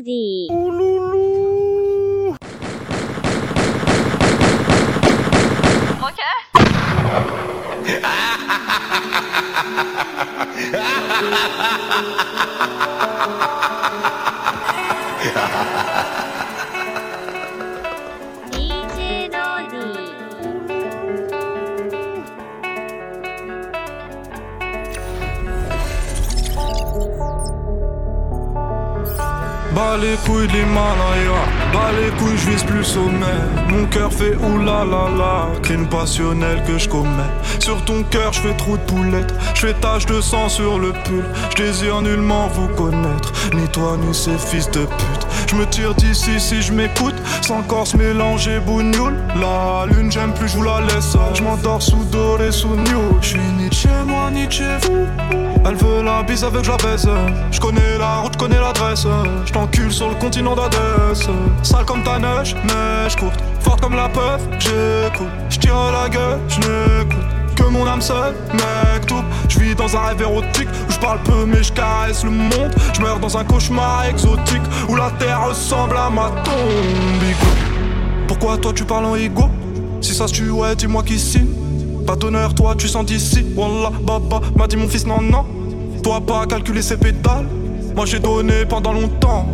Body. Ulu. Okay. Bas les couilles de l'Himalaya, les couilles, je vise plus sommet. Mon cœur fait oulala, crime passionnel que je commets. Sur ton cœur, je fais trop de poulettes, je fais tache de sang sur le pull. Je désire nullement vous connaître, ni toi ni ces fils de pute. Je me tire d'ici si je m'écoute, sans corse mélanger bougnoule. La lune, j'aime plus, je vous la laisse. Je m'endors sous doré, sous new. Je suis ni chez moi, ni chez vous. Elle veut la bise avec la baisse. Je connais la route, connais l'adresse. Je t'encule sur le continent d'Adès. Sale comme ta neige, neige courte. Forte comme la peuf, j'écoute. Je tire la gueule, je n'écoute. Que mon âme seule, mec tout. Je vis dans un rêve érotique parle peu mais je caresse le monde. Je meurs dans un cauchemar exotique où la terre ressemble à ma tombe. Ego. Pourquoi toi tu parles en ego? Si ça se tue, ouais, dis-moi qui signe. Pas d'honneur, toi tu sens d'ici. Wallah, baba, m'a dit mon fils, non, non. Toi pas calculer ses pétales. Moi j'ai donné pendant longtemps.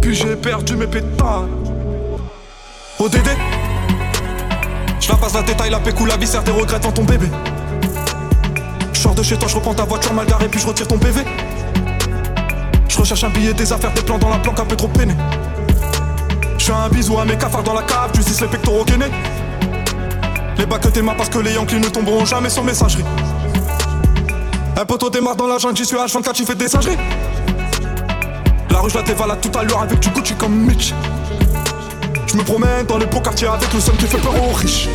Puis j'ai perdu mes pétales. ODD Je la passe la détail, la pécou, la viscère, tes regrets devant ton bébé. Je sors de chez toi, je reprends ta voiture mal garée, puis je retire ton PV. Je recherche un billet, des affaires, des plans dans la planque un peu trop peiné. Je fais un bisou à mes cafards dans la cave, tu sais les pectoraux gainés. Les bacs que t'es parce que les Yankees ne tomberont jamais sur messagerie. Un poteau démarre dans la jungle, j'y suis H24, j'y fais des singeries. La rue, la dévalade tout à l'heure avec du Gucci comme Mitch. Je me promène dans les beaux quartiers avec le seum qui fait peur aux riches.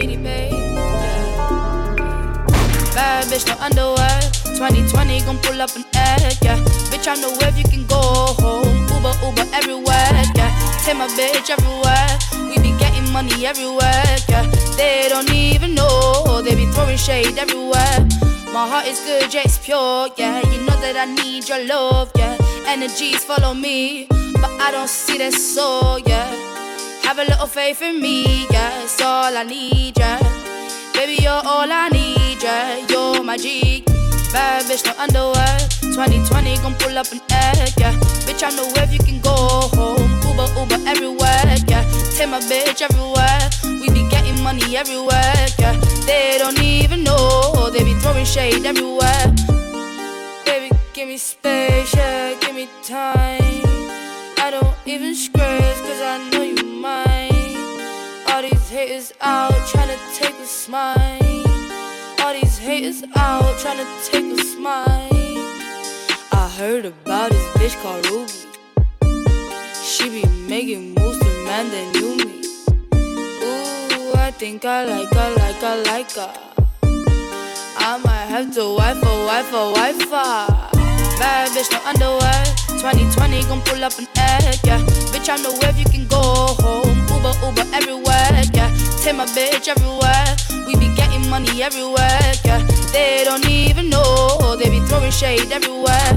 Lady Babe. Bad bitch, no underwear. 2020 gon' pull up an egg, yeah. Bitch, I know where you can go home. Uber, Uber everywhere, yeah. Take my bitch everywhere. We be getting money everywhere, yeah. They don't even know. They be throwing shade everywhere. My heart is good, yeah, it's pure, yeah. You know that I need your love, yeah. Energies follow me, but I don't see that soul, yeah. Have a little faith in me, yeah. It's all I need, yeah. Baby, you're all I need, yeah. You're my G. Bad bitch, no underwear. 2020 gon' pull up an egg, yeah. Bitch, I know where you can go home. Uber, Uber everywhere, yeah. Take my bitch everywhere. We be getting money everywhere, yeah. They don't even know. They be throwing shade everywhere. Baby, give me space, yeah. Give me time. I don't even scratch, cause I know you mine. All these haters out tryna take a smile. All these haters out tryna take a smile. I heard about this bitch called Ruby. She be making moves to man that knew me. Ooh, I think I like her, like her, like her. I might have to wife her, wife her, wife her. Bad bitch, no underwear. 2020 gon' pull up an egg, yeah. Bitch, I know where you can go home. Uber, Uber everywhere, yeah. Take my bitch everywhere. We be getting money everywhere, yeah. They don't even know. They be throwing shade everywhere.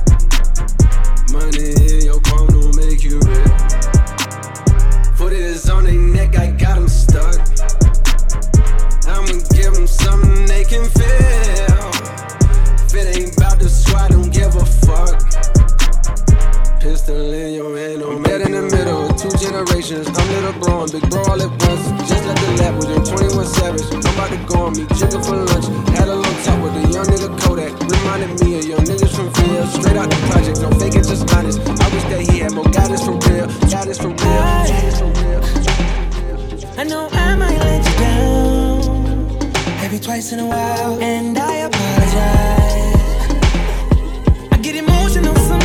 Money in your palm don't make you real. Foot is on their neck, I got them stuck. I'ma give them something they can feel. If it ain't about the swat, don't give a fuck. Pistol in your hand, I'm dead in the middle of two generations. I'm little bro and big bro all at once. Just like the lab with them 21 Savage. I'm about to go on me, chicken for lunch. Had a little talk with a young nigga Kodak. Reminded me of young niggas from Phil. Straight out the project, no faking, just honest. I wish that he had more guidance for real. Guidance for real. Guidance for real. I know I might let you down every twice in a while, and I apologize. I get emotional sometimes,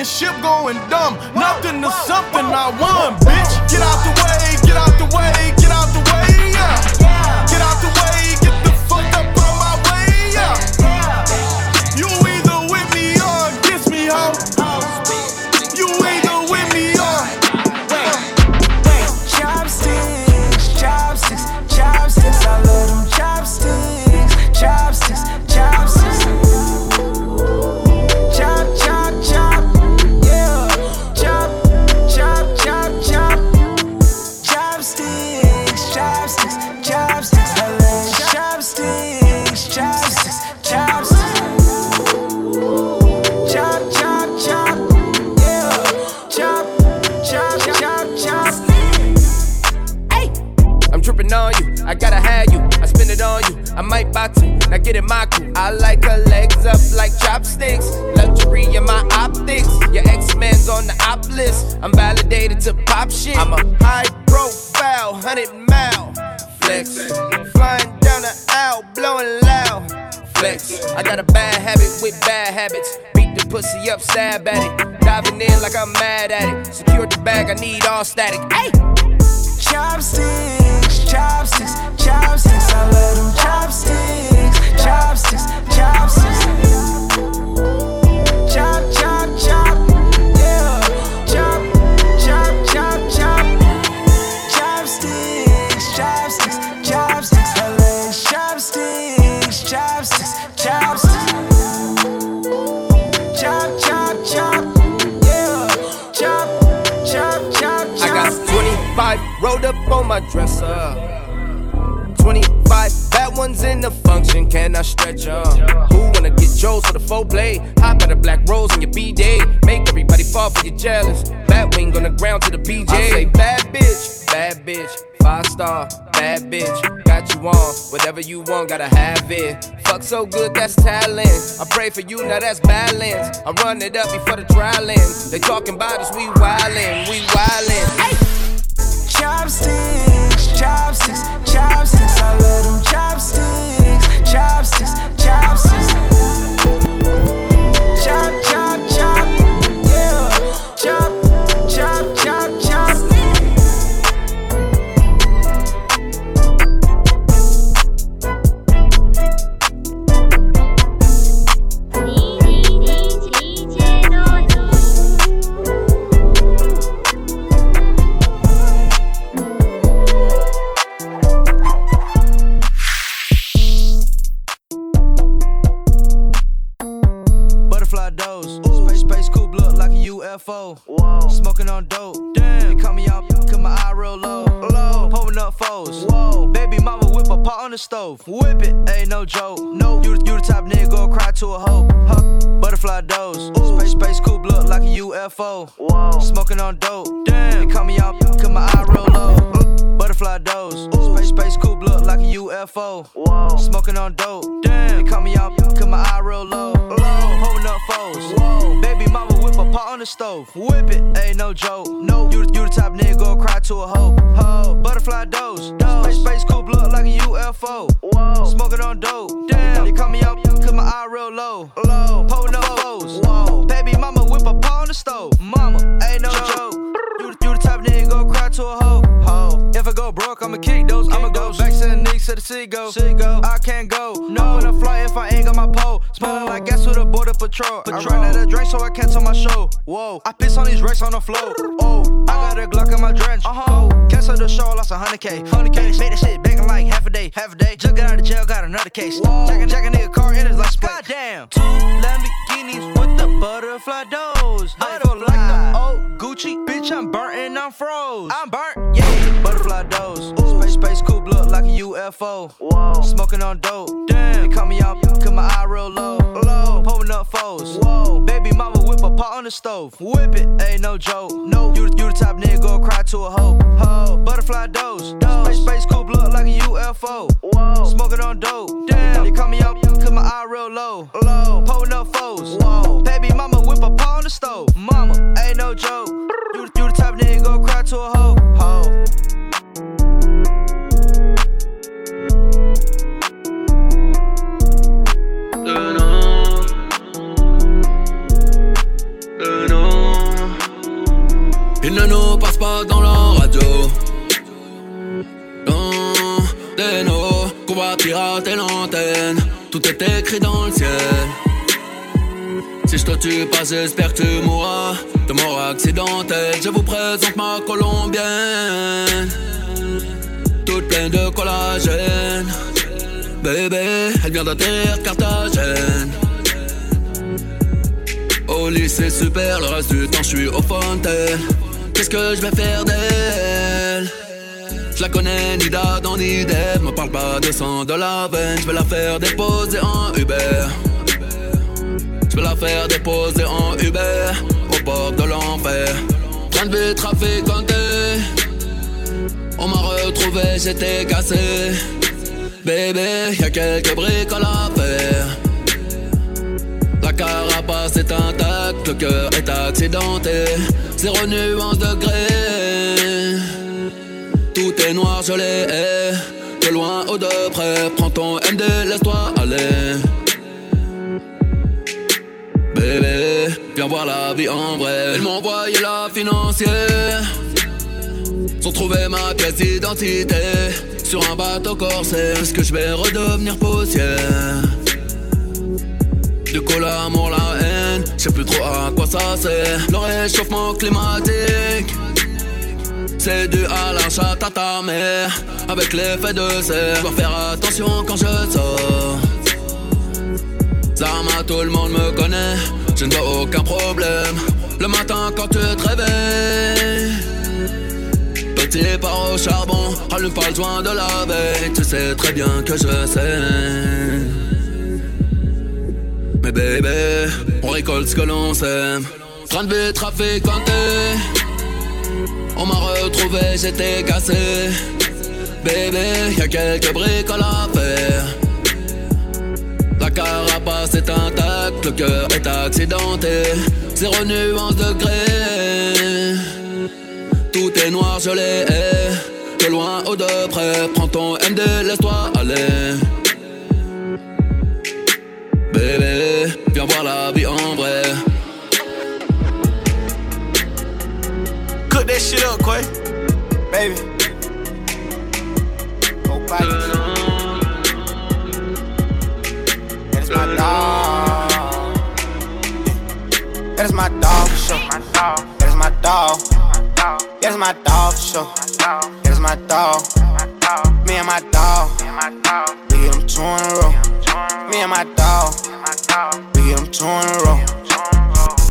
Championship going dumb. Nothing to something, I won, bitch. Get out the way, get out the way, get out the way, yeah. I need all static. Hey! Gotta have it. Fuck so good, that's talent. I pray for you, now that's balance. I run it up before the trialing. They talking about us, we wildin', we wildin'. Hey! Chopsticks, chopsticks, chopsticks. I love them chopsticks, chopsticks. Stove. Whip it. Ain't no joke. No. You, you the type nigga go cry to a hoe. Huh. Butterfly dose. Space, space coupe look like a UFO. Whoa. Smoking on dope. Damn. They cut me out, cause my eye real low. Butterfly dose. Space, space coupe look like a UFO. Whoa. Smoking on dope. Damn. They cut me out, cause my eye real low. Low. Pulling up foes. Whoa. Baby mama whip a pot on the stove. Whip it. Ain't no joke. No. You, you the type nigga go cry to a hoe. Ho. Butterfly dose. Space, space coupe look like a UFO. Whoa. Smoking on dope. Damn. They cut me out, cause my eye real low. Low. Pulling up foes. Whoa. Baby mama whip a pot on the stove. Mama. Ain't no joke. You, you the type nigga go cry to a hoe. Ho. If I go broke, I'ma kick those. I'ma go back to the Knicks to the Seagull. I can't go. No, when I fly if I ain't got my pole. Smelling like gas with a border patrol. I ran out of drink, so I cancel my show. Whoa. I piss on these racks on the floor. Oh. I got a Glock in my drench. Uh huh. Cancel the show, lost a hundred K. Hundred K. Made that shit back in like half a day. Half a day. Just got out of jail, got another case. Jack, jack nigga car in his license plate. Goddamn. Two Lamborghinis with the butterfly doors. Butterfly. Like the old Gucci. Bitch, I'm burnt and I'm froze. I'm burnt. Yeah. Butterfly doors. Space, Space coupe look like a UFO. Whoa. Smoking on dope. Damn. They call me out, cause my eye real low. Low. Pulling up foes. Whoa. Baby mama whip a pot on the stove. Whip it, ain't no joke. No. You, you the type nigga go cry to a hoe. Ho. Butterfly dose. dose. Space, space coupe look like a UFO. Whoa. Smoking on dope. Damn. They call me out, cause my eye real low. Low. Pulling up foes. Whoa. Baby mama whip a pot on the stove. Mama, ain't no joke. You, you the type nigga go cry to. Il ne nous passe pas dans la radio. Non, des nos va pirater l'antenne. Tout est écrit dans le ciel. Si je te tue pas, j'espère que tu mourras de mort accidentelle. Je vous présente ma colombienne, toute pleine de collagène. Bébé, elle vient d'atterrir Carthagène. Au lycée super, le reste du temps je suis au fontaine. Qu'est-ce que je vais faire d'elle? Je la connais ni d'Adam ni d'Eve. Me parle pas de sang de la veine. Je vais la faire déposer en Uber. Vais la faire déposer en Uber au bord de l'enfer. Train de vie trafiquanté. On m'a retrouvé, j'étais cassé. Bébé, y a quelques briques à la faire. La carapace est intacte, le cœur est accidenté. Zéro nuance de gré. Tout est noir, je l'ai. De loin ou de près, prends ton MD, laisse-toi aller. Bébé, viens voir la vie en vrai. M'ont envoyé la financière. Sans trouver ma pièce d'identité. Sur un bateau corsaire, est-ce que je vais redevenir poussière? Du coup l'amour, la haine, je sais plus trop à quoi ça sert. Le réchauffement climatique, c'est dû à la chatte à ta mère. Avec l'effet de serre, je dois faire attention quand je sors. Tout le monde me connaît, je ne vois aucun problème. Le matin quand tu te réveilles. Petit part au charbon, allume pas le joint de la veille. Tu sais très bien que je sais. Mais bébé, on récolte ce que l'on sème. Train de vie trafiquanté. On m'a retrouvé, j'étais cassé. Bébé, y a quelques briques à la faire. La carapace est intacte, le cœur est accidenté. Zéro nuance de gré. Tout est noir, je l'ai. De loin ou de près, prends ton MD, laisse-toi aller. Bébé, viens voir la vie en vrai. Cook that shit up, Quay. Baby. That is my dog for sure. That is my dog. That is my dog for sure. That is my dog. Me and my dog. We get them two in a row. Me and my dog. We get them two in a row.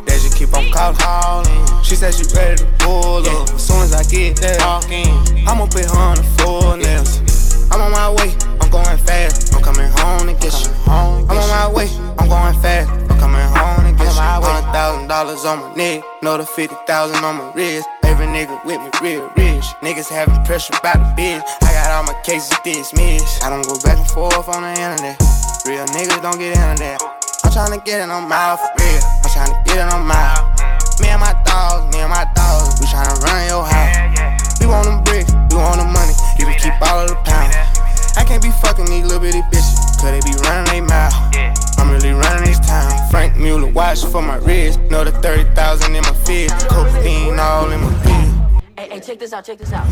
They just keep on calling. She said she ready to pull up. As soon as I get there. I'ma put her on the floor nails. I'm on my way, I'm going fast. I'm coming home to get you. I'm on my way, I'm going fast. I'm coming home to get you. Hundred thousand dollars on my neck, another fifty thousand on my wrist. Every nigga with me real rich. Niggas having pressure about the bitch. I got all my cases dismissed. I don't go back and forth on the internet. Real niggas don't get into that. I'm tryna get it on my for real. I'm tryna get it on my. Me and my dogs, me and my dogs, we tryna run your house. We want them bricks, we want the money, you can keep all of the pounds. I can't be fucking these little bitty bitches, cause they be running they mouth. I'm really running this town. Franck Muller watch for my wrist, know the 30,000 in my fist, cocaine all in my feet. Hey, hey, check this out, check this out.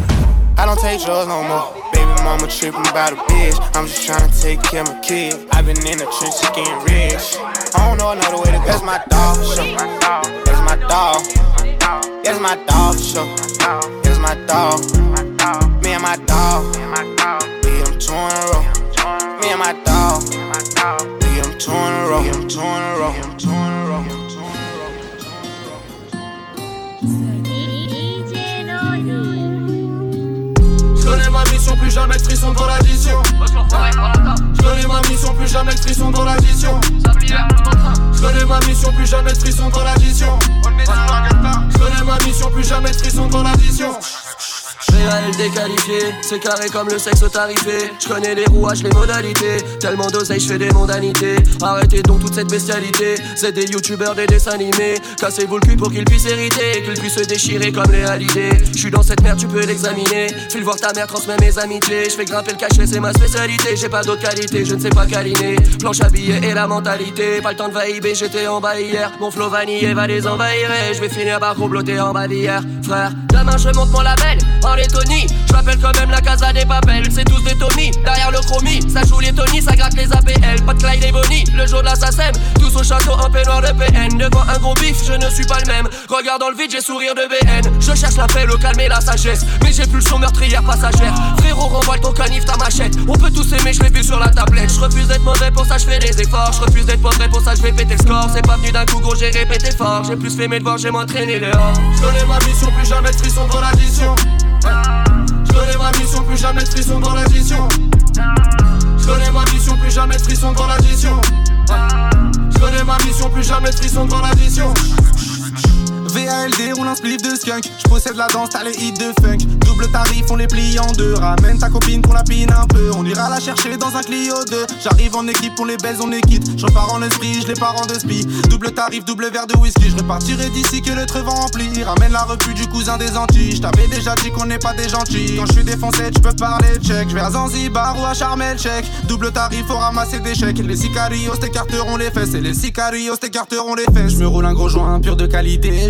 I don't take drugs no more. Baby mama tripping about a bitch. I'm just trying to take care of my kid. I've been in the trenches getting rich. I don't know another way to go. That's my dog, sure. That's my dog. That's my dog, sure. That's my dog. Me and my dog. In a row. Me and my dog. We two in a row. Two in a row. Two in a row. Je connais ma mission plus jamais de frisson dans l'addition. Je connais ma mission, plus jamais de frisson dans. Je connais ma mission, plus jamais de frisson dans l'addition. Je connais ma mission, plus jamais de frisson dans. Réel déqualifié, c'est carré comme le sexe tarifé. Je connais les rouages, les modalités. Tellement d'oseille, je fais des mondanités. Arrêtez donc toute cette bestialité. C'est des youtubeurs, des dessins animés. Cassez-vous le cul pour qu'ils puissent hériter. Qu'ils puissent se déchirer comme les halidés. Je suis dans cette merde, tu peux l'examiner. File voir ta mère, transmets mes amitiés. Je fais grimper le cachet, c'est ma spécialité. J'ai pas d'autre qualité, je ne sais pas câliner. Planche à billets et la mentalité. Pas le temps de vaïber, j'étais en bas hier. Mon flow vanillé va les envahir. Je vais finir par comploter en bas. Frère, demain je monte mon label. Les Tony, je m'appelle quand même la casa des papels. C'est tous des Tony, derrière le chromie. Ça joue les Tony, ça gratte les APL. Pas de Clyde et Bonnie, le jour de l'assassin. Tous au château en peignoir de PN. Devant un gros bif, je ne suis pas le même. Regarde dans le vide, j'ai sourire de BN. Je cherche la paix, le calme et la sagesse. Mais j'ai plus le son meurtrière passagère. Frérot, renvoie ton canif, ta machette. On peut tous aimer, je l'ai vu sur la tablette. Je refuse d'être mauvais, pour ça je fais des efforts. Je refuse d'être mauvais, pour ça je vais péter score. C'est pas venu d'un coup, gros, j'ai répété fort. J'ai plus fait mes devoirs, j'ai m'entraîné dehors. Je connais ma mission, plus jamais de frisson dans l'addition. Je connais ma mission, plus jamais de frisson dans l'addition. Je connais ma mission, plus jamais de frisson dans l'addition. Je connais ma mission, plus jamais de frisson dans l'addition. VALD roule un spliff de skunk. Je possède la danse, t'as les hits de funk. Double tarif, on les plie en deux. Ramène ta copine qu'on la pine un peu. On ira la chercher dans un Clio 2. J'arrive en équipe, on les baise, on les quitte. Je repars en esprit, je les pars en deux spi. Double tarif, double verre de whisky. Je repartirai d'ici que le va remplir. Ramène la repu du cousin des Antilles. Je t'avais déjà dit qu'on n'est pas des gentils. Quand je suis défoncé, tu peux parler check. Je vais à Zanzibar ou à Charmel check. Double tarif, faut ramasser des chèques. Les sicarios t'écarteront les fesses. Et les sicarios t'écarteront les fesses. Je me roule un gros joint pur de qualité.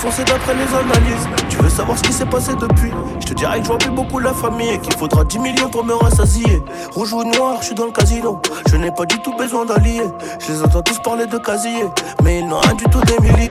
Défoncé d'après les analyses, tu veux savoir ce qui s'est passé depuis? Je te dirais que je plus beaucoup la famille et qu'il faudra 10 millions pour me rassasier. Rouge ou noir, je suis dans le casino. Je n'ai pas du tout besoin d'alliés. Je les entends tous parler de casier, mais ils n'ont rien du tout d'Emily.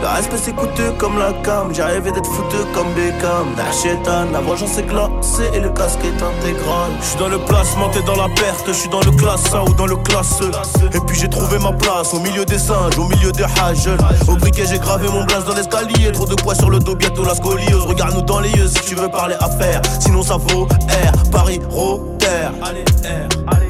Le respect c'est coûteux comme la cam, j'ai rêvé d'être foutu comme Beckham. Dachétan, la vengeance est glacée et le casque est intégral. Je suis dans le placement, t'es dans la perte, je suis dans le classe 1 ou dans le classe E. Et puis j'ai trouvé ma place au milieu des singes, au milieu des hages. Au briquet j'ai gravé mon blaze dans l'escalier, trop de poids sur le dos, bientôt la scoliose. Regarde-nous dans les yeux si tu veux parler affaires, sinon ça vaut R, Paris, Rotter. Allez, R, allez.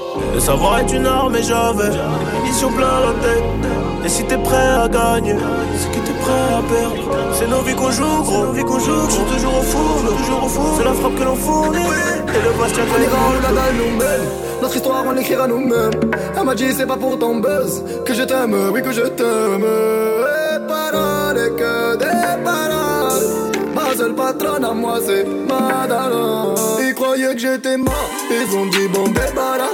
Le savoir est une arme et j'avais munitions plein la tête. Et si t'es prêt à gagner, c'est que t'es prêt à perdre. C'est nos vies qu'on joue, gros. Nos vies qu'on joue, je suis toujours au four, toujours au four. C'est la frappe que l'on fournit. Et le qu'à une goutte d'eau. Notre histoire on l'écrira nous-mêmes Elle m'a dit c'est pas pour ton buzz Que je t'aime, oui que je t'aime Et paroles que des paroles Ma seule patronne à moi c'est Madara Ils croyaient que j'étais mort Ils ont dit bon débarras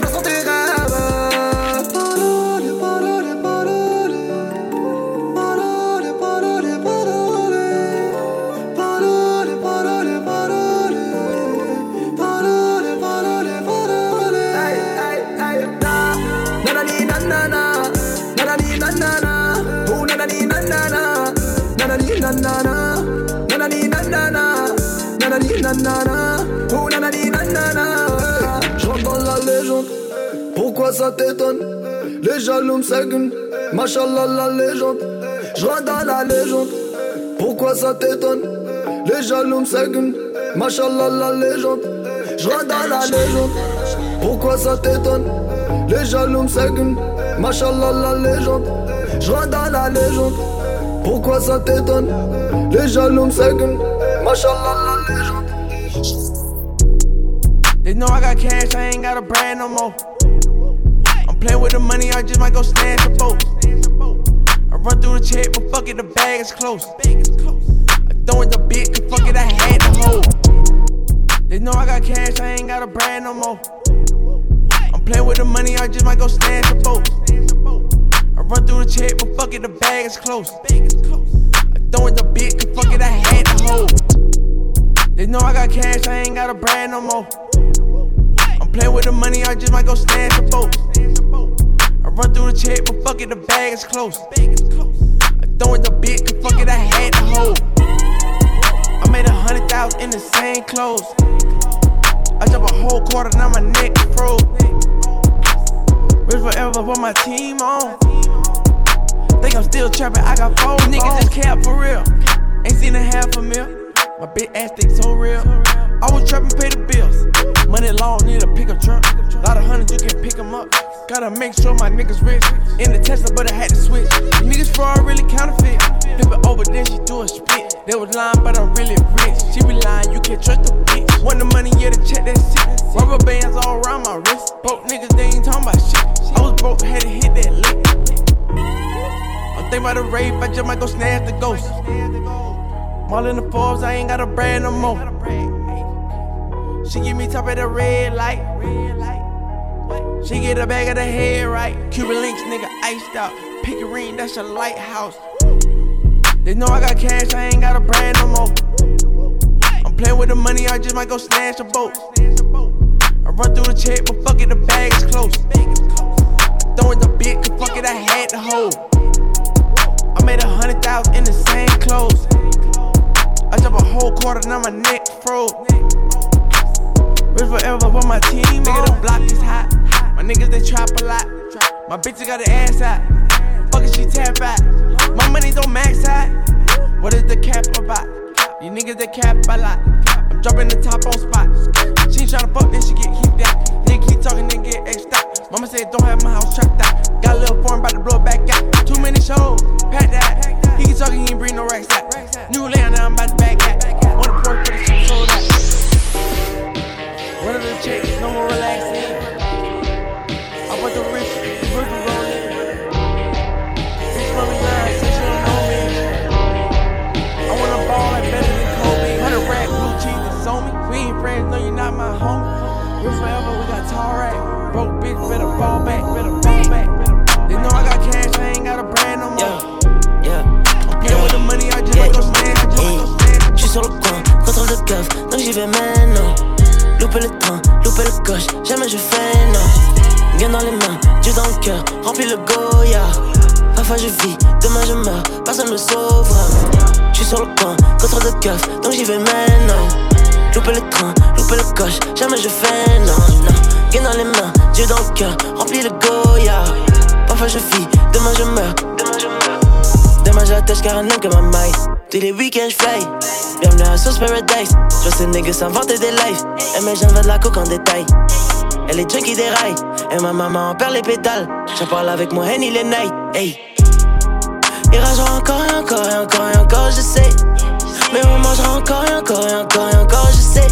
Ça t'étonne Les jaloux me. Machallah, la légende. Je dans la légende. Pourquoi ça t'étonne Les jaloux me. Machallah, la légende. Je dans la légende. Pourquoi ça t'étonne Les jaloux me. Machallah, la légende. Je dans la légende. Pourquoi ça t'étonne Les jaloux me. Machallah, la légende. They know I got cash, I ain't got a brand no more. Playing with the money, I just might go snatch a boat. I run through the check, but fuck it, the bag is close. I throw it the bit, fuck it, I had to hold. They know I got cash, I ain't got a brand no more. I'm playing with the money, I just might go snatch a boat. I run through the check, but fuck it, the bag is close. I throw it the bit, fuck it, I had to hold. They know I got cash, I ain't got a brand no more. I'm playing with the money, I just might go snatch a boat. Run through the check, but fuck it, the bag is close. I throw it the bit, cause fuck it, I had to hold. I made a hundred thousand in the same clothes. I drop a whole quarter, now my neck froze. Rich forever, put my team on. Think I'm still trapping, I got four niggas just cap for real. Ain't seen a half a mil. My big ass think so real. I was trapping, pay the bills. Money long, need a pickup truck. Lot of hundreds, you can pick 'em up. Gotta make sure my niggas rich. In the Tesla, but I had to switch. Niggas fraud really counterfeit. Flip it over, then she do a split. They was lying, but I'm really rich. She be lying, you can't trust the bitch. Want the money, yeah, to check that shit. Rubber bands all around my wrist. Broke niggas, they ain't talking about shit. I was broke, had to hit that lick. I'm thinking about the rape, I just might go snatch the ghost. I'm all in the Forbes, I ain't got a brand no more. She give me top of the red light. Red light. She get a bag of the head right. Cuban links, nigga, iced out. Pick a ring, that's your lighthouse. They know I got cash, I ain't got a brand no more. I'm playing with the money, I just might go snatch a boat. I run through the check, but fuck it, the bag is close. I throw it the bit, cause fuck it, I had to hold. I made a hundred thousand in the same clothes. I drop a whole quarter, now my neck froze. Rich forever, but my team, nigga, the block is hot. My niggas, they trap a lot. My bitches got the ass out. Fuck it, she tap out. My money don't max out. What is the cap about? You niggas, they cap a lot. I'm dropping the top on spot. She tryna fuck, then she get heaped out. Nigga keep talking, then get extra. Mama said, don't have my house trapped out. Got a little foreign, about to blow back out. Too many shows, pack that. He keep talking, he ain't bring no racks out. New land, now I'm about to back out. On the porch, for the shit. One of the chicks, no more relaxing. I want the rich, the rich rolling. Bitch, mommy line, since you don't know me. I wanna ball like better than Kobe. Hundred rack, blue cheese, on me. We ain't friends, no, you're not my homie. We're forever, we got tall rack. Broke bitch, better ball back, better ball back. They know I got cash, I ain't got a brand no more. Yeah, I'm playing with the money, I just might go stand, I just might go stand. J'suis sur le coin, contrôle de keuf, donc j'y vais maintenant. Louper le train, louper le coche, jamais je fais non. Bien dans les mains, Dieu dans le cœur, remplis le Goya. Parfois je vis, demain je meurs, personne me sauvera. J'suis sur le coin, contrôle de keuf, donc j'y vais maintenant. Louper le train, louper le coche, jamais je fais non, non. Bien dans les mains, Dieu dans le cœur, remplis le Goya. Parfois je vis, demain je meurs. Demain j'attache car un homme comme un maille. Tous les week-ends j'fly. Bienvenue à Sauce Paradise. Je vois ces niggas s'inventer des lives. Et mes jeunes veulent de la coke en détail. Elle est junkie des rails. Et ma maman en perd les pétales. J'en parle avec moi Henny les night. Hey. Il ragera encore et encore et encore et encore, je sais. Mais on mangera encore et encore et encore et encore, je sais.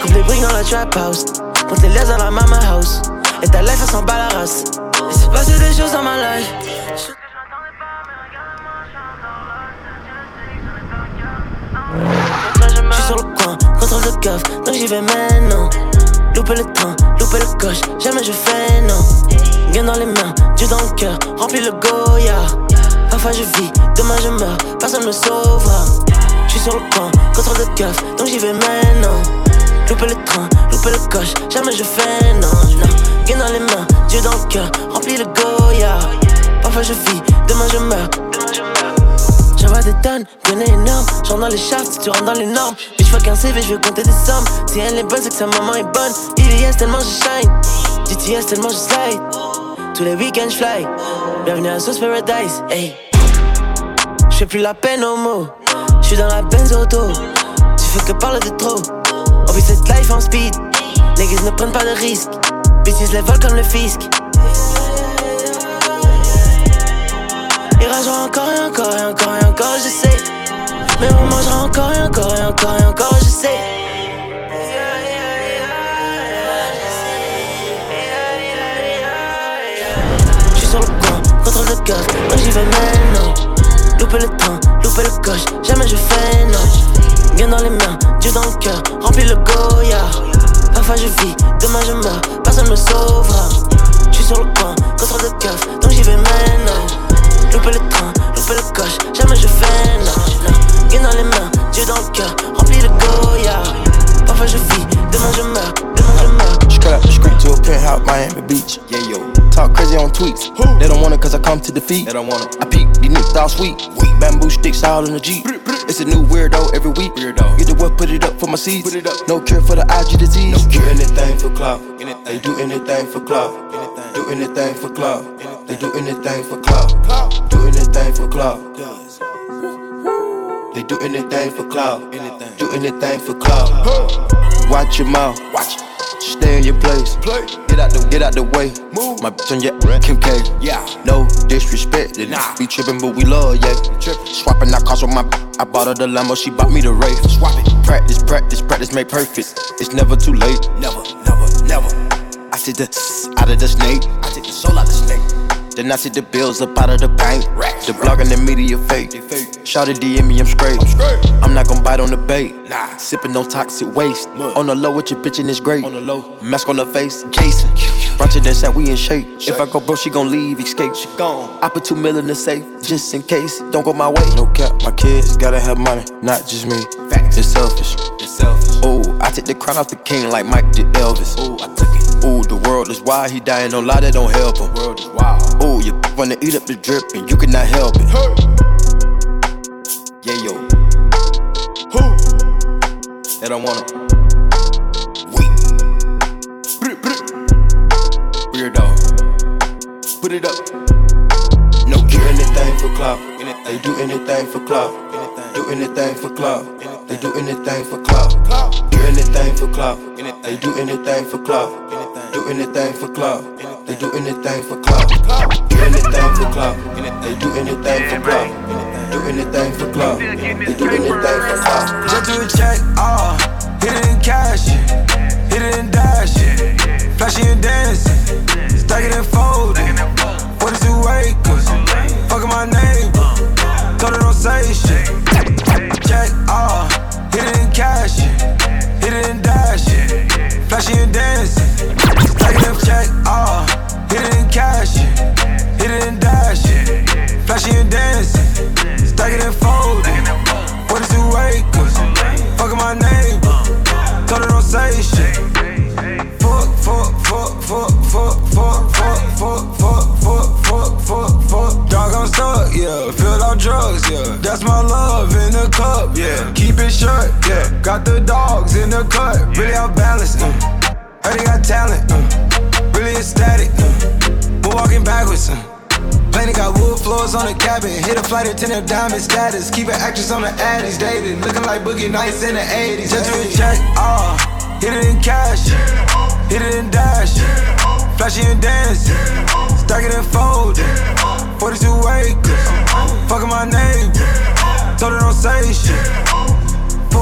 Coupe les briques dans la trap house. Monte les liasses dans la mama house. Et ta life, elle s'en bat la race. Il s'est passé des choses dans ma life. Contrôle de keuf, donc j'y vais maintenant. Louper le train, louper le coche, jamais je fais non. Bien dans les mains, Dieu dans le cœur, remplis le Goya. Parfois je vis, demain je meurs, personne me sauvera. J'suis sur le coin, contrôle de keuf, donc j'y vais maintenant. Louper le train, louper le coche, jamais je fais non, non. Bien dans les mains, Dieu dans le cœur, remplis le Goya. Parfois je vis, demain je meurs. J'envoie des tonnes, bien énorme. J'entre dans les shafts, si tu rentres dans les normes. Bitch, fuck un CV, je veux compter des sommes. Si elle est bonne, c'est que sa maman est bonne. IVS tellement je shine. GTS tellement je slide. Tous les week-ends, fly. Bienvenue à Sauce Paradise, hey. J'fais plus la peine au mot. J'suis dans la Benz auto. Tu fais que parler de trop. On vit cette life en speed. Niggas ne prennent pas de risques. Bitches les volent comme le fisc. Ragera encore et encore et encore et encore, je sais. Mais on mangera encore et encore et encore et encore, je sais. J'suis sur le coin, contrôle de cœur, donc j'y vais maintenant. Louper le train, louper le coche, jamais je fais non. Bien dans les mains, Dieu dans le cœur, remplis le Goya. Parfois je vis, demain je meurs, personne me sauvera. J'suis sur le coin, contrôle de cœur, donc j'y vais maintenant. Louper le train, louper le coche, jamais je fais non, non. Bien dans les mains, Dieu dans le cœur, remplis le Goya. Parfois je vis, demain je meurs, demain je meurs. Just cut out the street to a penthouse, Miami Beach. Yeah, yo. Talk crazy on tweets. They don't want it cause I come to defeat. They don't want it. I peep, these niggas all sweet. Bamboo sticks all in the Jeep. It's a new weirdo every week. Weirdo. Get the what, put it up for my seeds. Put it up. No cure for the IG disease. No cure. anything for clout. They do anything for clout. Do anything for clout. They do anything for clout. Do anything for clout. They do anything for clout. Do anything for clout. Watch your mouth. Watch. Stay in your place. Play. Get out the get out the way. Move. My bitch on your Kim K. Yeah. No disrespect. Nah. Be tripping, but we love yeah. Swapping out cars with my. I bought her the Lambo, she bought me the Wraith. Swap it. Practice, practice, practice, make perfect. It's never too late. Never, never, never. I take the out of the snake. I take the soul out the snake. Then I see the bills up out of the bank. The blog and the media fake. Shout to DM me, I'm straight. I'm not gon' bite on the bait. Nah. Sipping on toxic waste. On the low with your bitch and it's great. On the low. Mask on the face, Jason. Brunching that said we in shape. If I go broke, she gon' leave, escape. She gone. I put two mil in the safe, just in case. Don't go my way. No cap, my kids gotta have money, not just me. Facts. It's selfish. It's selfish. Ooh, I take the crown off the king like Mike did Elvis. Ooh, I took it. Ooh, the world is wild, he dying, no lie, that don't help him. World is wild. Ooh, you wanna eat up the drip and you cannot help it. Yeah, yo. Who? They don't wanna. Weirdo. Put it up. No cure anything for clout. They do anything for clout. Do anything for clout. They do anything for clout. Do anything for clout. They do anything for clout. Do anything for clout. They do anything for clout. Do anything for clout. They do anything for clout. Do anything for clout. They do anything for clout. Just do a check, short, yeah. Got the dogs in the cut, really out balanced, uh. Heard they got talent, uh. Really ecstatic, uh. We're walking backwards, uh. Planet got wood floors on the cabin. Hit a flight attendant, diamond status. Keep an actress on the addies. Dated, looking like Boogie Nights in the 80s. Just a check, ah. Uh, hit it in cash. Hit it in dash. Flashy and dancing. Stack it and fold it. 42 acres. Fucking my name. Told her don't say shit.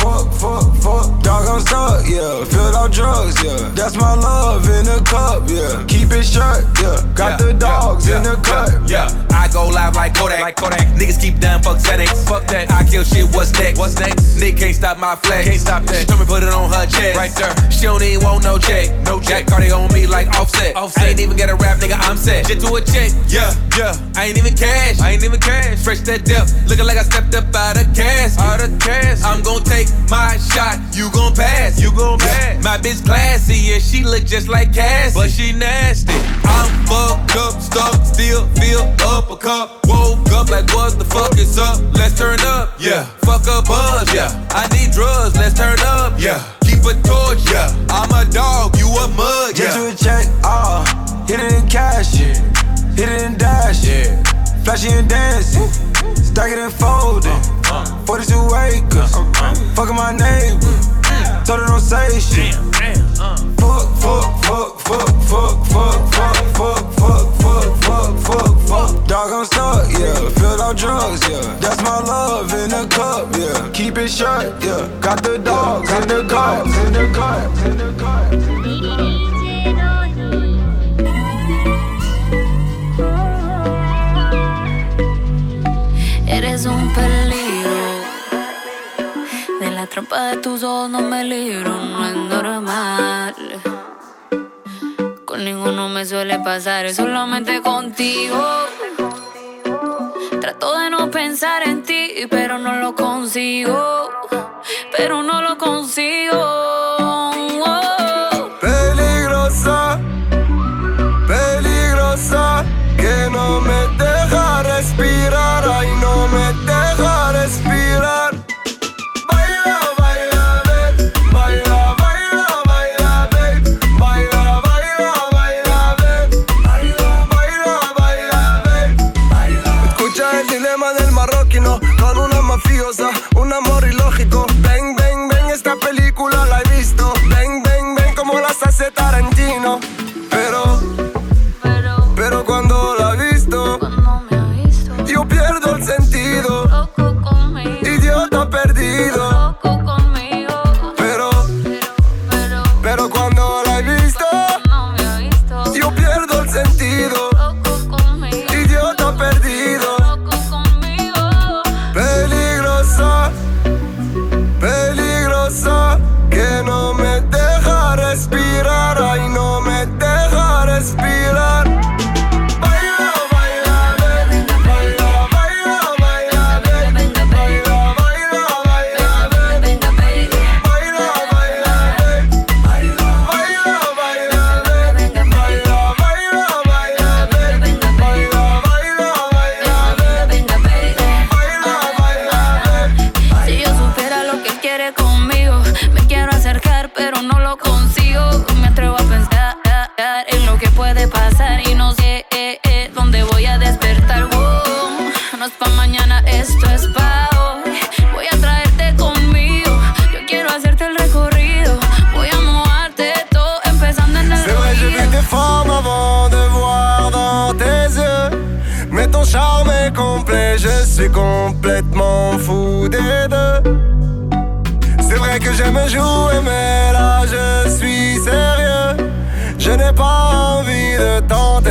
fuck, fuck, fuck. Dog, I'm stuck, yeah. Filled out drugs, yeah. That's my love in a cup, yeah. Keep it short, yeah. Got Yeah, the dogs yeah, in the cut. Yeah, I go live like Kodak. Like Kodak. Niggas keep down, fuck settings. Fuck that. I kill shit. What's next? What's next? Nick can't stop my flex. Can't stop that. She told me put it on her chest. Right there. She don't even want no check. No check. Cardi on me like offset. Offset. I ain't even get a rap, nigga. I'm set. Just do a check. Yeah, yeah. I ain't even cash. I ain't even cash. Fresh that depth. Looking like I stepped up out of cash. Out of cash. I'm gon' take my shot. You gon' pass. You gon' pass. My bitch classy and she look just like Cassie. But she nasty. I'm fucked up, stuck, still feel up a cup. Woke up like what the fuck is up? Let's turn up. Yeah. Fuck a buzz. Yeah. I need drugs. Let's turn up. Yeah. Keep a torch. Yeah. I'm a dog. You a mug. Get Yeah. you a check, ah. Uh, hit it in cash. yeah. Hit it in dash. Yeah. Flashy and dancing. Stack it and fold it. 42 acres. Fucking my name. Told her don't say shit. Fuck, fuck, fuck, fuck, fuck, fuck, fuck, fuck, fuck, fuck, fuck, fuck, fuck. Dog, I'm stuck, yeah. Filled out drugs, yeah. That's my love in a cup, yeah. Keep it shut, yeah. Got the dogs in the cup, in the cup, in the cup. Trampa de tus ojos no me libro, no es normal. Con ninguno me suele pasar, es solamente contigo. Trato de no pensar en ti, pero no lo consigo. Pero no lo consigo. Peligrosa, peligrosa, que no me deja respirar, un amor ilógico.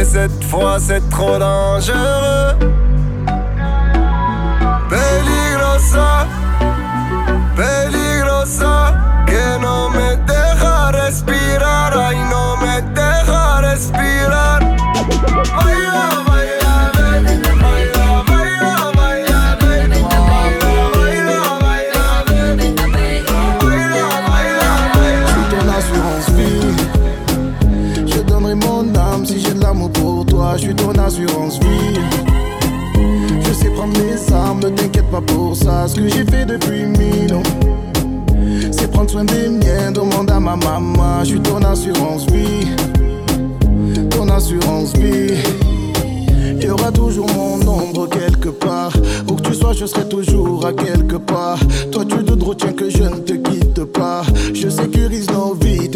Cette fois, c'est trop dangereux. Peligrosa, peligrosa, que no me deja respirar, Ce que j'ai fait depuis mille ans, c'est prendre soin des miens. Demande à ma maman. Je suis ton assurance vie. Ton assurance vie. Il y aura toujours mon ombre quelque part. Où que tu sois, je serai toujours à quelque part. Toi, tu te retiens que je ne te quitte pas. Je sécurise nos vies,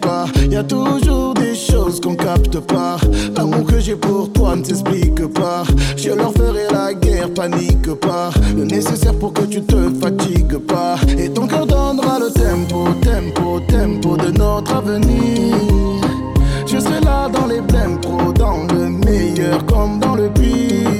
pas. Y a toujours des choses qu'on capte pas. L'amour que j'ai pour toi ne s'explique pas. Je leur ferai la guerre, panique pas. Le nécessaire pour que tu te fatigues pas. Et ton cœur donnera le tempo, tempo, tempo de notre avenir. Je serai là dans les blèmes pro, dans le meilleur comme dans le pire.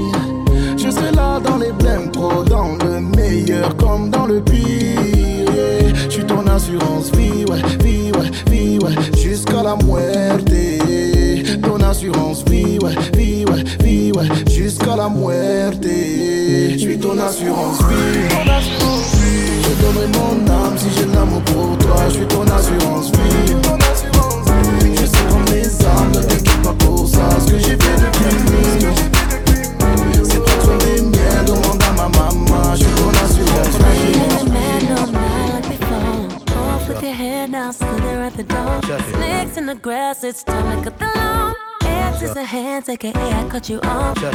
Je serai là dans les blèmes pro, dans le meilleur comme dans le pire. Je suis ton assurance vie, ouais, vie, ouais, vie, ouais, jusqu'à la muerte. Ton assurance vie, ouais, vie, ouais, vie, ouais, jusqu'à la muerte. Je suis ton assurance vie. Je donnerai mon âme si j'ai de l'amour pour toi. Je suis ton assurance vie. Je sais prendre mes armes, ne t'inquiète pas pour ça. Ce que j'ai fait depuis now, slither at the door. Snakes in the grass, it's time to cut the lawn. Hands is a hands, aka I cut you off. No,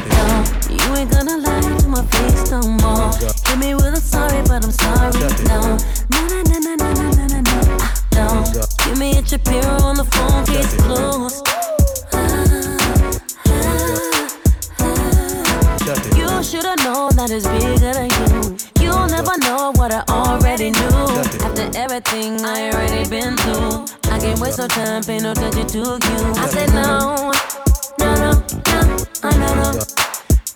you ain't gonna lie to my face no more. Hit me with a sorry, but I'm sorry. No, no, no, no, no, no, no, no, no, no. No, give me a Shapiro on the phone, case closed. You should've known that it's bigger than you. You'll never know what I already knew. After everything I already been through, I can't waste no time, pay no attention to you. I said no, no, no, no, uh, no, no,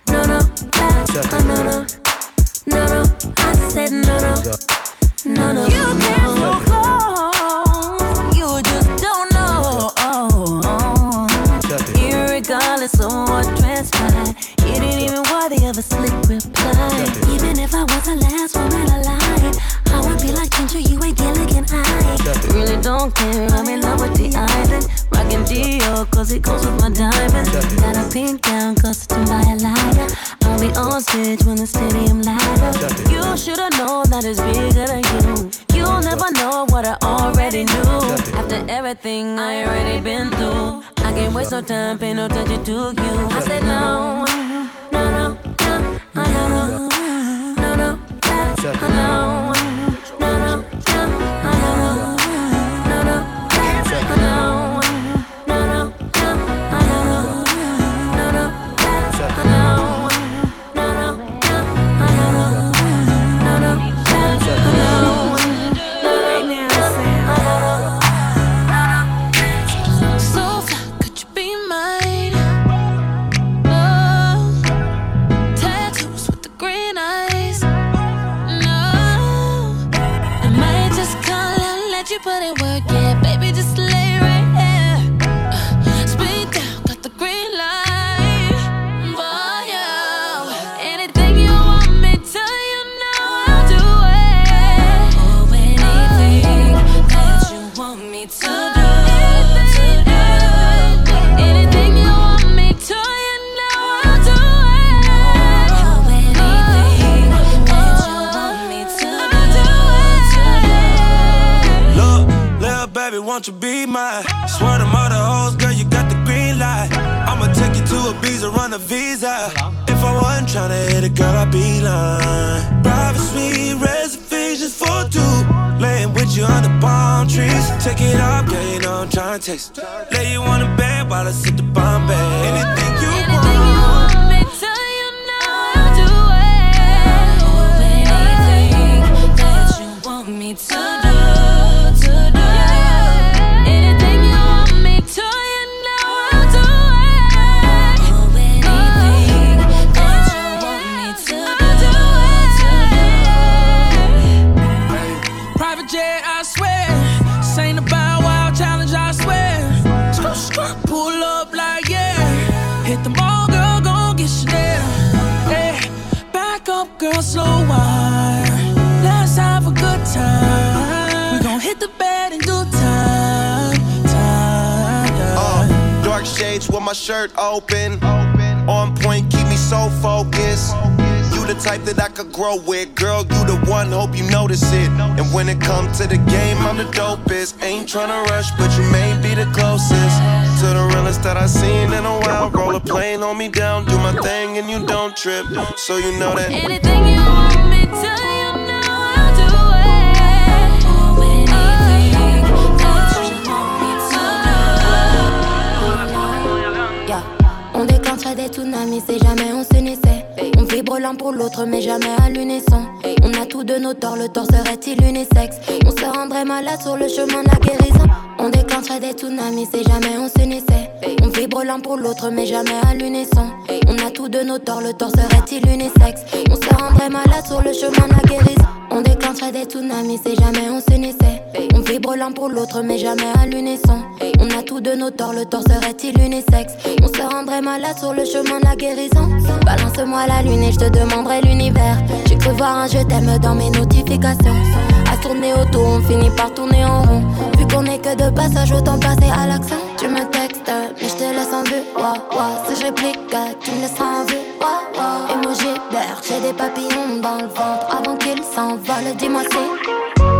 no, no, uh, uh, no, no, no, no. I said no, no, no, no. You can't so close, you just don't know. Irregardless of what transpired, you didn't even worthy of a slick don't care. I'm in love with the island. Rockin' Dior, cause it goes with my diamonds. Got a pink gown, costumed by a liar. I'll be on stage when the stadium light up. You should've known that it's bigger than you. You'll never know what I already knew. After everything I already been through, I can't waste no time, pay no attention to you. I said no, no, no, no, no, no, no, no, no, no, no. So fly, could you be mine? Oh, won't you be mine? Swear to mother hoes, girl, you got the green light. I'ma take you to a Ibiza, run a visa. If I wasn't tryna hit a girl, I'd be lying. Private suite, reservations for two. Laying with you under palm trees. Take it up, girl, you know I'm tryna taste. Lay you on the bed while I sip the Bombay. Anything you want shirt open. On point, keep me so focused. You the type that I could grow with. Girl, you the one, hope you notice it. And when it comes to the game, I'm the dopest. Ain't tryna rush, but you may be the closest. To the realest that I seen in a while. Roll a plane on me down, do my thing, and you don't trip. So you know that. Anything you want me to, tsunamis si jamais on s'unissait. On vibre l'un pour l'autre, mais jamais à l'unisson. On a tous de nos torts, le tort serait-il unisexe? On se rendrait malade sur le chemin de la guérison. On déclencherait des tsunamis si jamais on s'unissait. On vibre l'un pour l'autre, mais jamais à l'unisson. On a tous de nos torts, le tort serait-il unisexe? On se rendrait malade sur le chemin de la guérison. On déclencherait des tsunamis si jamais on s'unissait. On vibre l'un pour l'autre, mais jamais à l'unisson. On a tous de nos torts, le tort serait-il unisexe On se rendrait malade sur le chemin de la guérison. Balance-moi la lune et je te demanderai l'univers. J'ai cru voir un je t'aime dans mes notifications. À tourner autour, on finit par tourner en rond. Vu qu'on est que de passage, autant passer à l'accent. Tu me textes, mais je te laisse en vue. Si je réplique, tu me laisses en vue. Ouah. Emoji vert, j'ai des papillons dans le ventre. Avant qu'ils s'envolent, dis-moi si.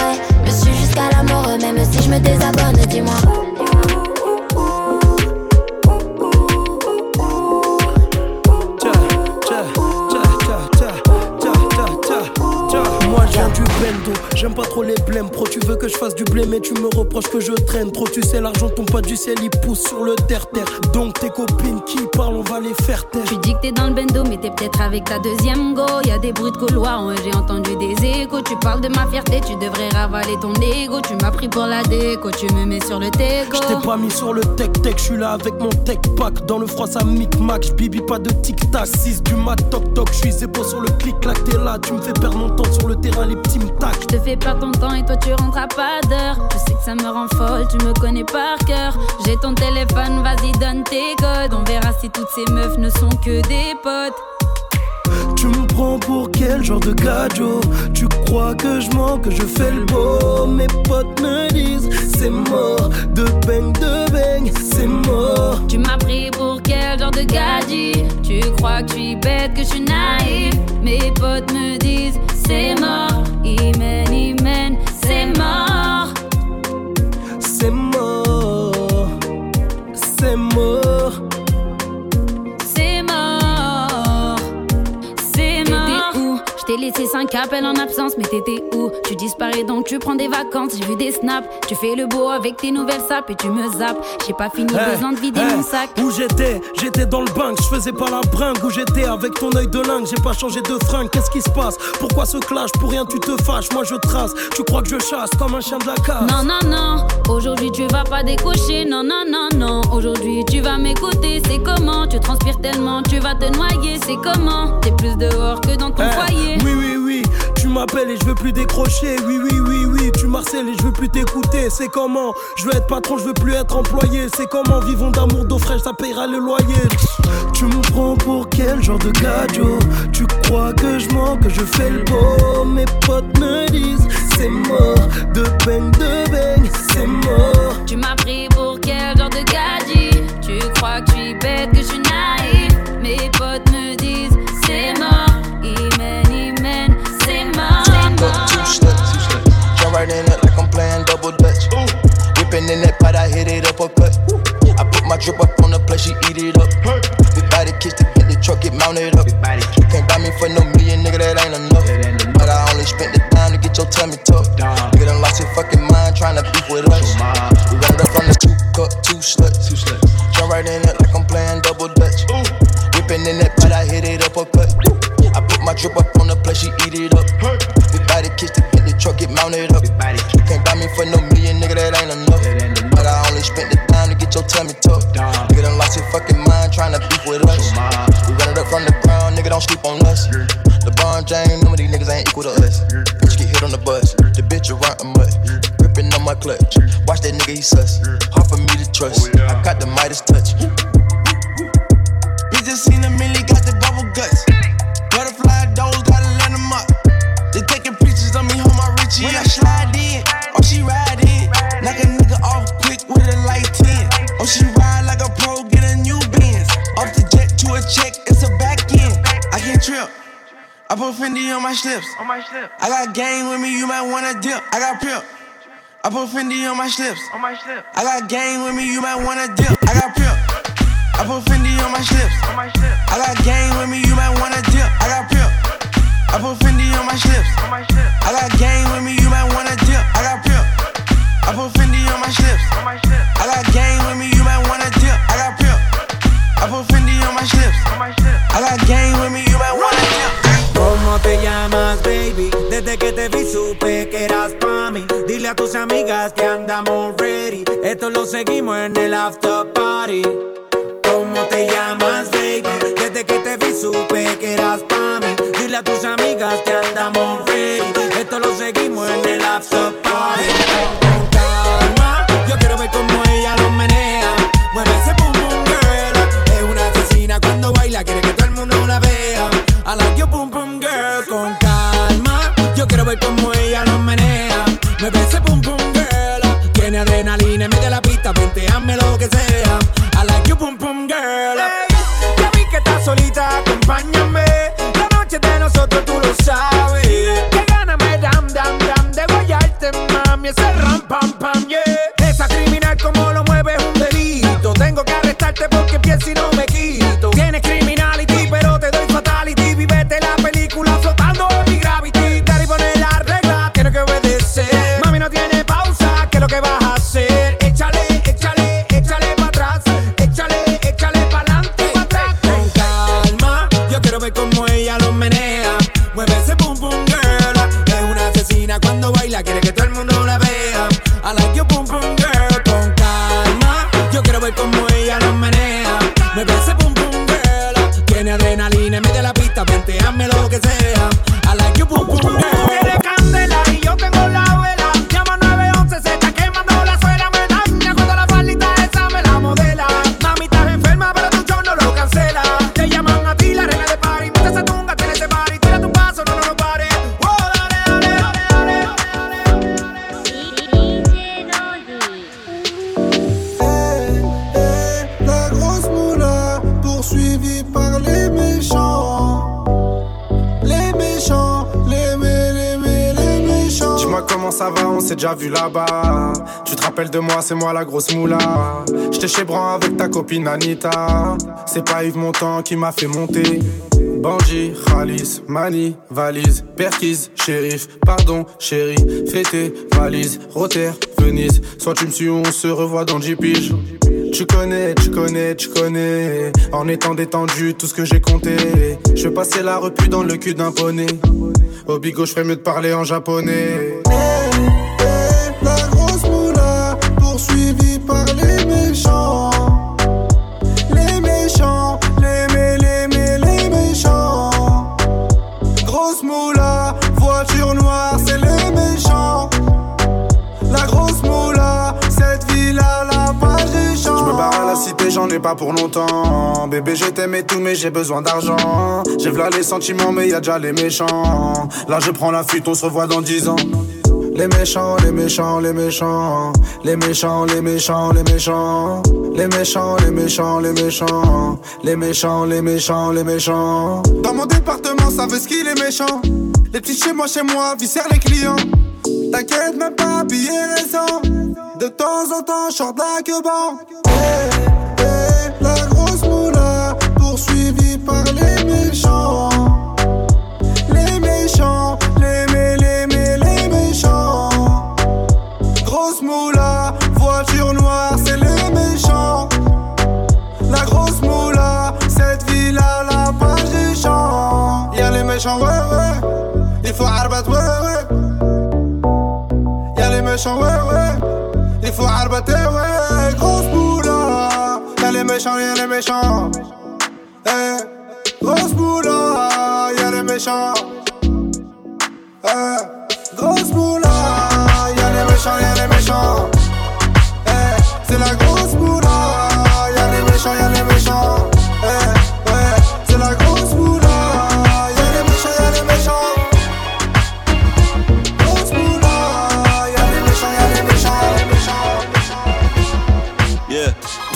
je reproches que je traîne Trop tu sais l'argent tombe pas du ciel il pousse sur le terre-terre Donc tes copines qui parlent on va les faire taire Tu dis que t'es dans le bendo, mais t'es peut-être avec ta deuxième go. Y a des bruits de couloir, ouais, j'ai entendu des échos. Tu parles de ma fierté, tu devrais ravaler ton ego. Tu m'as pris pour la déco, tu me mets sur le teco. Je t'ai pas mis sur le tech-tech, je suis là avec mon tech pack Dans le froid ça mic-mac, bibi pas de tic-tac 6 du mat toc-toc, je suis zéro sur le clic-clac T'es là, tu me fais perdre mon temps sur le terrain, les petits Je te fais perdre ton temps et toi tu rentres à pas d'heure. Je sais que ça me rend folle, tu me connais par cœur. J'ai ton téléphone, vas-y donne tes codes. On verra si toutes ces meufs ne sont que des potes. Tu me prends pour quel genre de cadeau? Tu crois que je mens, que je fais le beau? Mes potes me disent c'est mort. De bang, de bang, c'est mort. Tu m'as pris pour quel genre de gadget Tu crois que je suis bête, que je suis naïf? Mes potes me disent c'est mort. Imen, Imen, c'est mort C'est mort C'est mort 5 appels en absence, mais t'étais où? Tu disparais donc tu prends des vacances, j'ai vu des snaps. Tu fais le beau avec tes nouvelles sapes et tu me zappes. J'ai pas fini, besoin de vider mon sac. Où j'étais? J'étais dans le bain, je faisais pas la bringue. Où j'étais? Avec ton œil de lingue, j'ai pas changé de fringue. Qu'est-ce qui se passe? Pourquoi ce clash? Pour rien tu te fâches, moi je trace. Tu crois que je chasse comme un chien de la case Non, non, non, aujourd'hui tu vas pas décocher. Non, non, non, non, aujourd'hui tu vas m'écouter, c'est comment Tu transpires tellement, tu vas te noyer, c'est comment T'es plus dehors que dans ton eh, foyer. Oui, oui, oui. Tu m'appelles et je veux plus décrocher. Oui, oui, oui, oui. Tu marcelles et je veux plus t'écouter. C'est comment Je veux être patron, je veux plus être employé. C'est comment Vivons d'amour, d'eau fraîche, ça payera le loyer. Tu me prends pour quel genre de cadeau? Tu crois que je mens, que je fais le beau. Mes potes my slips. On my slip. I got game with me, you might wanna dip. que andamos free. Esto lo seguimos en el after party. Con calma, yo quiero ver cómo ella lo menea. Mueve ese boom boom girl. Es una asesina cuando baila, quiere que todo el mundo la vea. I like your boom boom girl. Con calma, yo quiero ver cómo ella lo menea. Mueve ese boom boom girl. Tiene adrenalina, mete la pista, ponteame lo que sea. de moi, c'est moi la grosse moula. J'étais chez Bran avec ta copine Anita. C'est pas Yves Montand qui m'a fait monter. Bandit, Khalis, Mani, valise, perquise, shérif, pardon, chéri, fêté, valise, Rotter, Venise. Soit tu me suis on se revoit dans 10 piges. Tu connais, tu connais, tu connais. En étant détendu, tout ce que j'ai compté. Je vais passer la repu dans le cul d'un poney. Au bigot, je ferais mieux de parler en japonais. Les méchants, les mé, les mé, les méchants. Grosse moula, voiture noire, c'est les méchants. La grosse moula, cette ville-là, la page des. Je me barre à la cité, j'en ai pas pour longtemps. Bébé, je t'aime et tout, mais j'ai besoin d'argent. J'ai v'là les sentiments, mais y a déjà les méchants. Là, je prends la fuite, on se revoit dans 10 ans. Les méchants, les méchants, les méchants. Les méchants, les méchants, les méchants. Les méchants, les méchants, les méchants. Les méchants, les méchants, les méchants. Dans mon département, ça veut ce qu'il est méchant. Les petits chez moi, chez moi, viscèrent les clients. T'inquiète même pas, billet récent. De temps en temps, short la que bon. Ouais, ouais. Il faut arbater, ouais. Grosse moula. Y'a les méchants, y'a les méchants. Eh, grosse moula. Y'a les méchants. Eh, grosse moula. Y'a les méchants, y'a les méchants.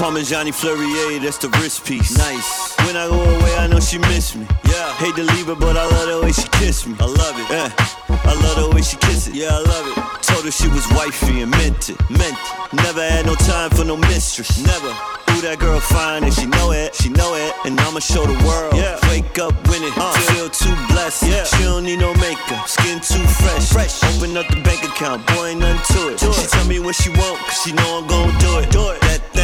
Parmigiani Fleurier, that's the wrist piece. Nice. When I go away, I know she miss me. Yeah. Hate to leave her, but I love the way she kiss me. I love it. Yeah. I love the way she kiss it. Yeah, I love it. Told her she was wifey and meant it. Meant it. Never had no time for no mistress. Never. Ooh, that girl fine and she know it. She know it. And I'ma show the world. Yeah. Wake up winning. Uh. Feel too blessed. Yeah. She don't need no makeup. Skin too fresh. Fresh. Open up the bank account. Boy, ain't nothing to it. she tell me what she want, cause she know I'm gon' do it. Do it. That thing poke too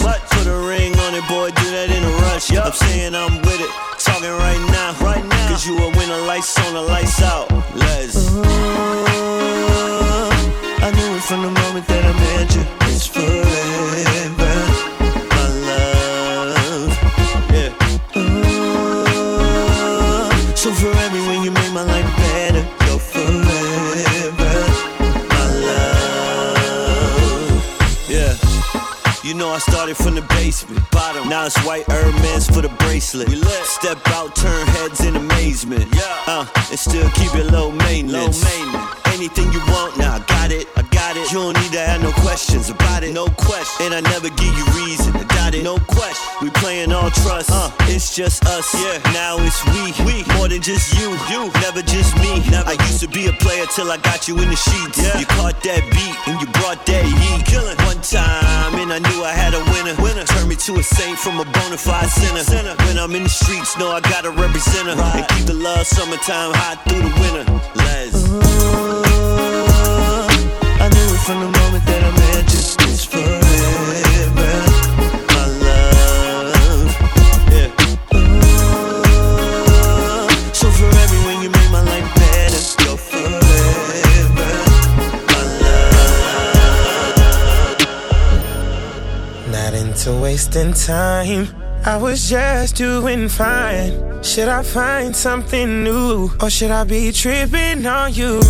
much. Put a ring on it, boy, do that in a rush. I'm saying I'm with it, talking right now. Right now. Cause you a winner, lights on, the lights out. Let's. I knew it from the I started from the basement, bottom. Now it's white Hermes for the bracelet. Step out, turn heads in amazement. Yeah. Uh, and still keep it low maintenance. Low maintenance. Anything you want, now You don't need to have no questions about it. No question. And I never give you reason to doubt it. No question. We playing all trust. Uh, it's just us. Yeah. Now it's we. We. More than just you. You. Never just me. Never. I used to be a player till I got you in the sheets. Yeah. You caught that beat and you brought that heat. Killing. One time and I knew I had a winner. Winner. Turned me to a saint from a bona fide sinner. sinner. When I'm in the streets, know I gotta represent her. And keep the love summertime hot through the winter. Let's. It from the moment that I met you. It's forever. My love. Yeah. Ooh. So when you make my life better. Forever. My love. Not into wasting time. I was just doing fine. Should I find something new? Or should I be tripping on you?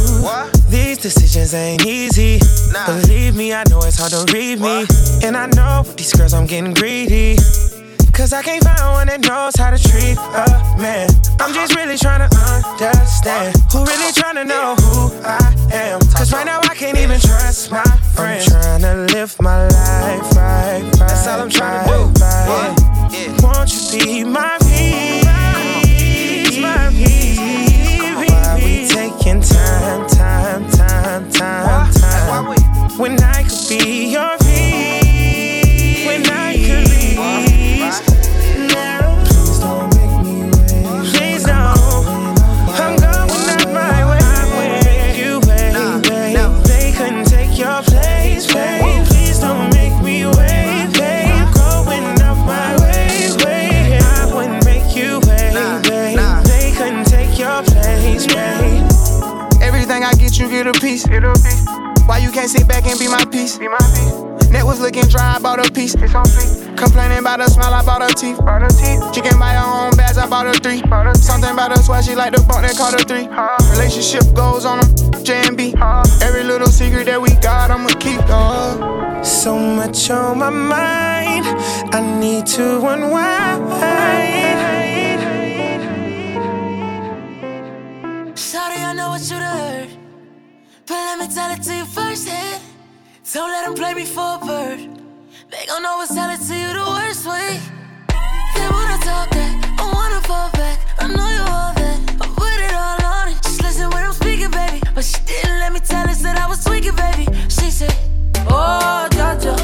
These decisions ain't easy. Believe me, I know it's hard to read me. And I know with these girls I'm getting greedy. Cause I can't find one that knows how to treat a man. I'm just really trying to understand who really trying to know who I am. Cause right now I can't even trust my friends. I'm trying to live my life right, right. That's all I'm trying to do. Can't sit back and be my piece? Be my piece. Neck was looking dry, I bought a piece. It's on fleek. Complaining about her smile, I bought her teeth. Bought her teeth. She can buy her own bags, I bought her three. Bought her Something about her swag, she like the bump that called her three. Huh? Relationship goes on them, J and B. Huh? Every little secret that we got, I'ma keep. Uh. So much on my mind, I need to unwind. Sorry, I know what you heard. But let me tell it to you firsthand. Don't let them play me for a bird. They gon' always tell it to you the worst way. They wanna talk that, I wanna fall back. I know you all that, I put it all on it. Just listen when I'm speaking, baby. But she didn't let me tell her that I was tweaking, baby. She said, Oh, Djadja,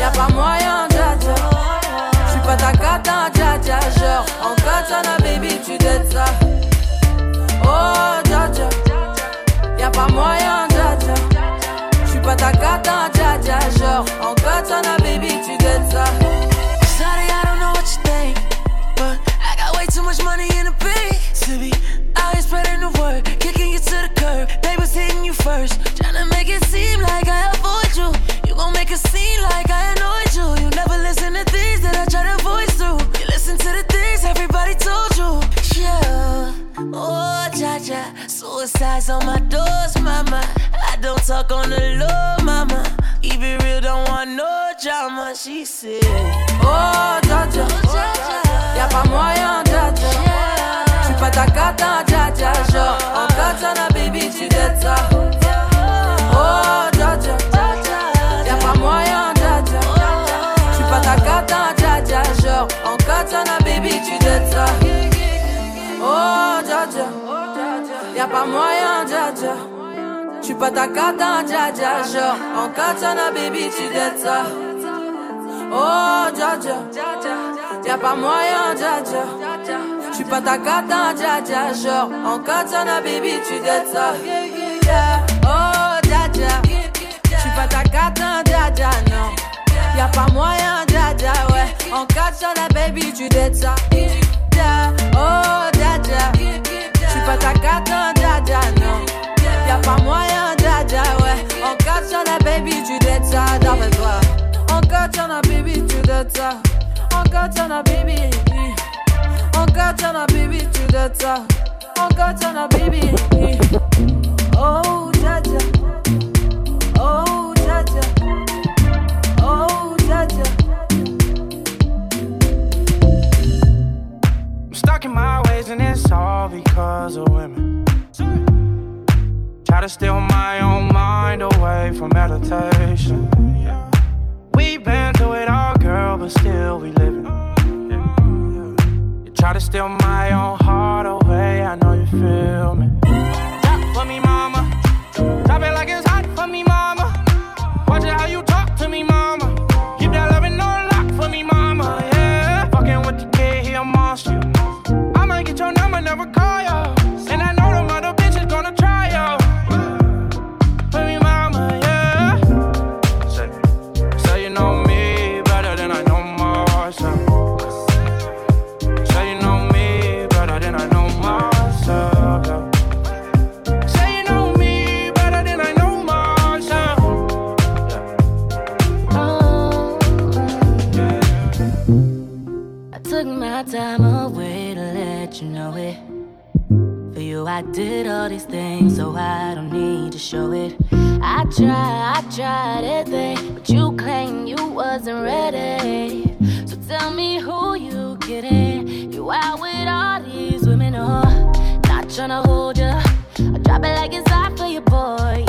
y'a pas moyen, Djadja. J'suis pas ta cata, Djadja. Genre, en katana, baby, tu dettes ça. Oh, pas moyen, Djadja. J'suis pas ta cata, Djadja. Genre, en katana, baby, tu dettes ça. Sorry, I don't know what you think. But I got way too much money in the bank to be out here spreading the word, kicking you to the curb. Papers hitting you first, trying to make it seem like I avoid you. You gon' make it seem like I annoyed you. You never listen to things that I try to voice through. You listen to the things everybody told you. Yeah. Oh, Djadja, suicide's on my doors, mama. I don't talk on the low, mama. It real, don't want no drama. She said, oh, oh, Djadja, y'a pas moyen, Djadja. J'suis pas ta cata, Djadja. Genre, en katana, baby, tu dettes ça. Oh, Djadja, y'a pas moyen, Djadja. J'suis pas ta cata, Djadja. Genre, en katana, baby, tu dettes ça. Oh, Jaja, y'a pas moyen, Jaja. J'suis pas ta cata, Jaja. Genre, en katana, baby, tu dettes ça. Oh, Jaja, y'a pas moyen, Jaja. J'suis pas ta cata, Jaja. Genre, en katana, baby, tu dettes ça. Oh, Jaja, j'suis pas ta cata, Jaja, non. Y'a pas moyen, Jaja, ouais. En katana, baby, tu dettes ça. Oh, Djadja, j'suis pas ta cata, Djadja, non. Y'a pas moyen, Djadja, ouais. En katana, baby, tu dettes ça, d'après toi. En katana, baby, tu dettes ça. En katana, baby. En katana, baby, tu dettes ça. En katana, baby. Oh, Djadja. Oh, Djadja. Stuck in my ways and it's all because of women. Try to steal my own mind away from meditation. We've been through it all, girl, but still we living. You try to steal my own heart away, I know you feel me. Talk for me, mama. Drop it like time away to let you know it. For you, I did all these things, so I don't need to show it. I tried, I tried everything, but you claim you wasn't ready. So tell me who you kidding? You out with all these women, oh, not tryna hold ya. I drop it like it's hot for your boy,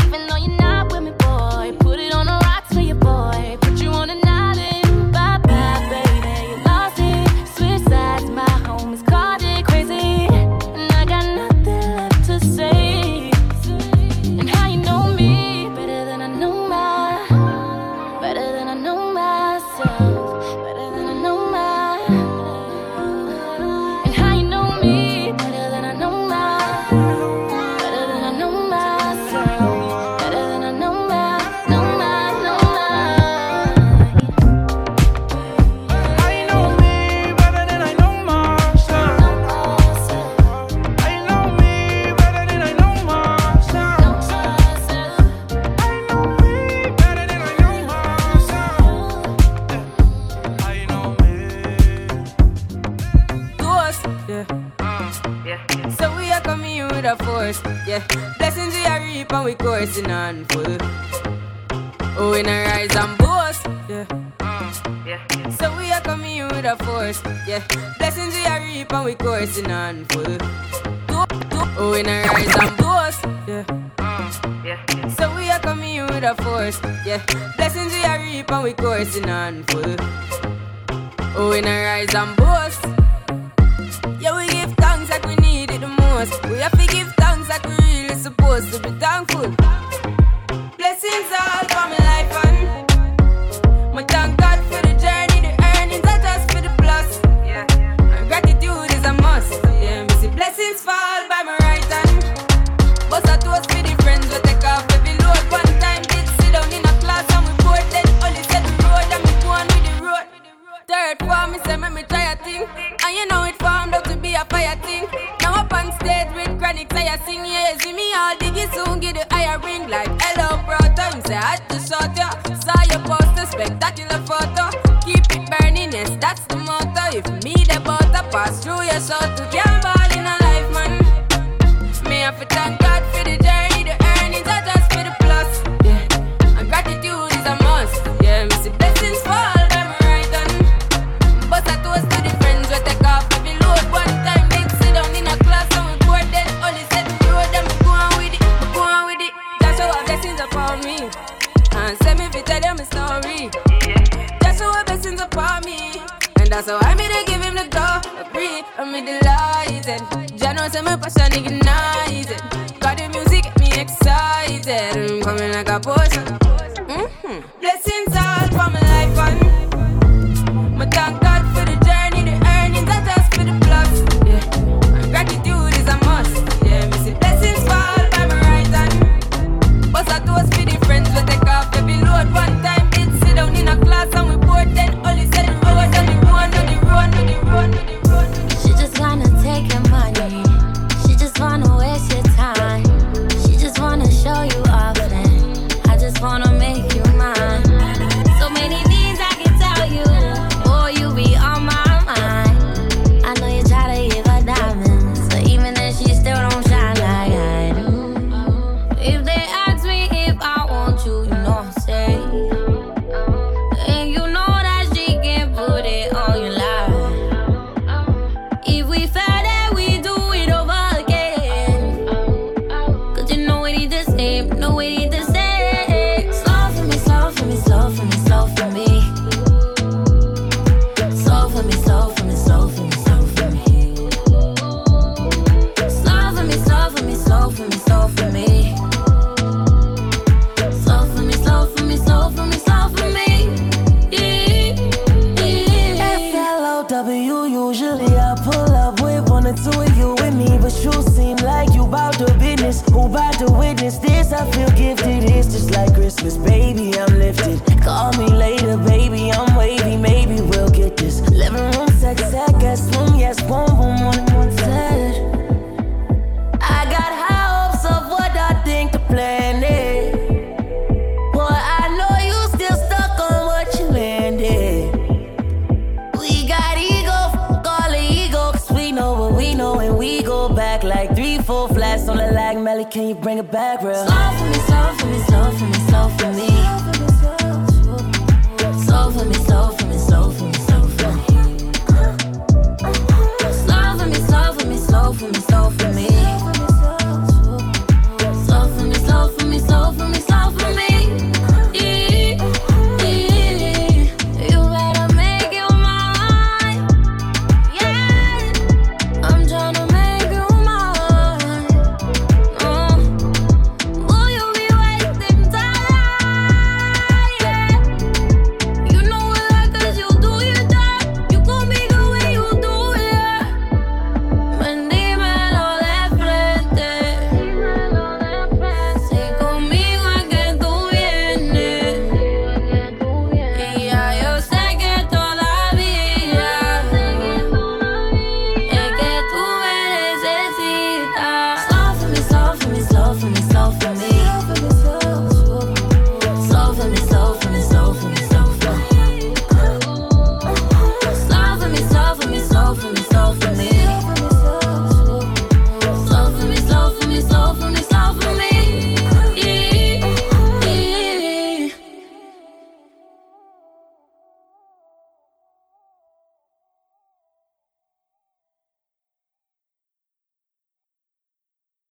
Christmas, baby.